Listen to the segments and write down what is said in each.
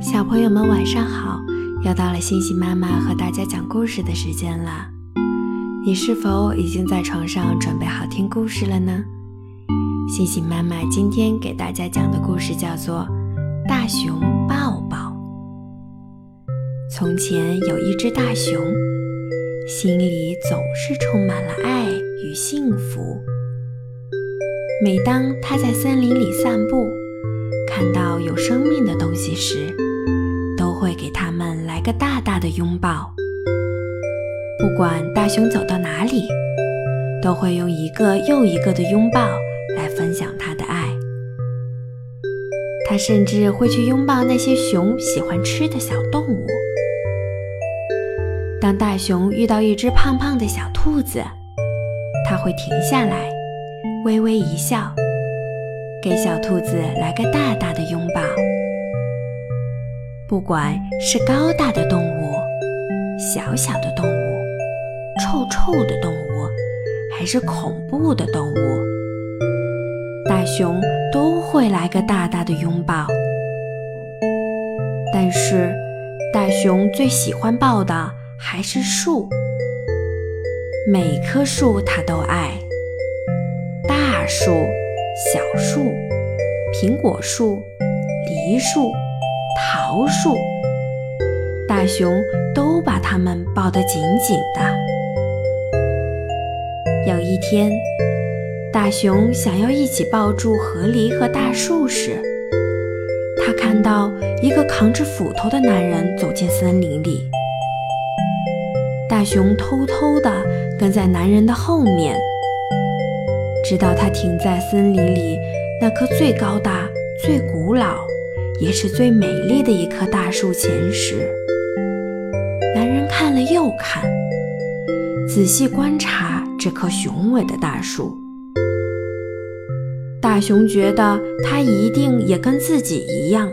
小朋友们晚上好，又到了星星妈妈和大家讲故事的时间了。你是否已经在床上准备好听故事了呢？星星妈妈今天给大家讲的故事叫做《大熊抱抱》。从前有一只大熊，心里总是充满了爱与幸福。每当它在森林里散步，看到有生命的东西时，会给他们来个大大的拥抱。不管大熊走到哪里，都会用一个又一个的拥抱来分享他的爱。他甚至会去拥抱那些熊喜欢吃的小动物。当大熊遇到一只胖胖的小兔子，他会停下来，微微一笑，给小兔子来个大大的拥抱。不管是高大的动物，小小的动物，臭臭的动物，还是恐怖的动物，大熊都会来个大大的拥抱。但是，大熊最喜欢抱的还是树，每棵树它都爱，大树、小树、苹果树、梨树。桃树，大熊都把它们抱得紧紧的。有一天，大熊想要一起抱住河狸和大树时，他看到一个扛着斧头的男人走进森林里。大熊偷偷地跟在男人的后面，直到他停在森林里那棵最高大、最古老。也是最美丽的一棵大树前时，男人看了又看，仔细观察这棵雄伟的大树。大熊觉得他一定也跟自己一样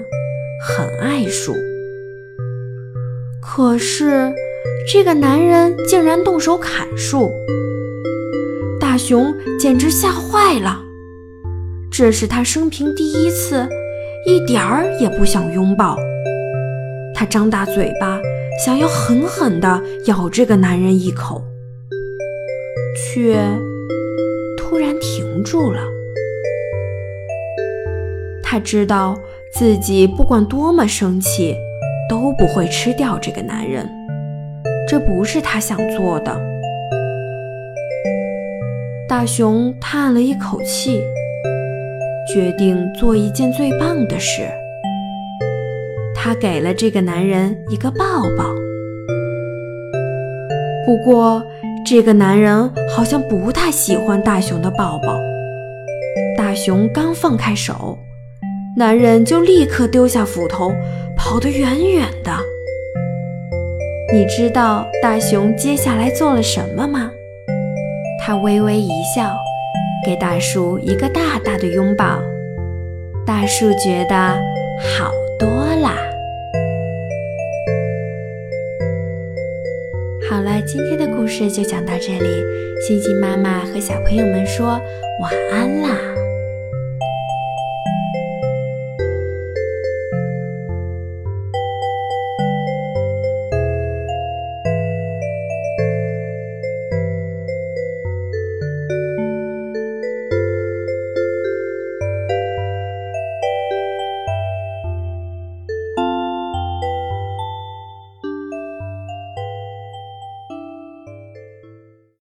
很爱树，可是这个男人竟然动手砍树，大熊简直吓坏了。这是他生平第一次。一点儿也不想拥抱，他张大嘴巴，想要狠狠地咬这个男人一口，却突然停住了。他知道自己不管多么生气，都不会吃掉这个男人，这不是他想做的。大熊叹了一口气。决定做一件最棒的事，他给了这个男人一个抱抱。不过，这个男人好像不太喜欢大熊的抱抱。大熊刚放开手，男人就立刻丢下斧头，跑得远远的。你知道大熊接下来做了什么吗？他微微一笑。给大树一个大大的拥抱，大树觉得好多啦。好了，今天的故事就讲到这里，星星妈妈和小朋友们说晚安啦。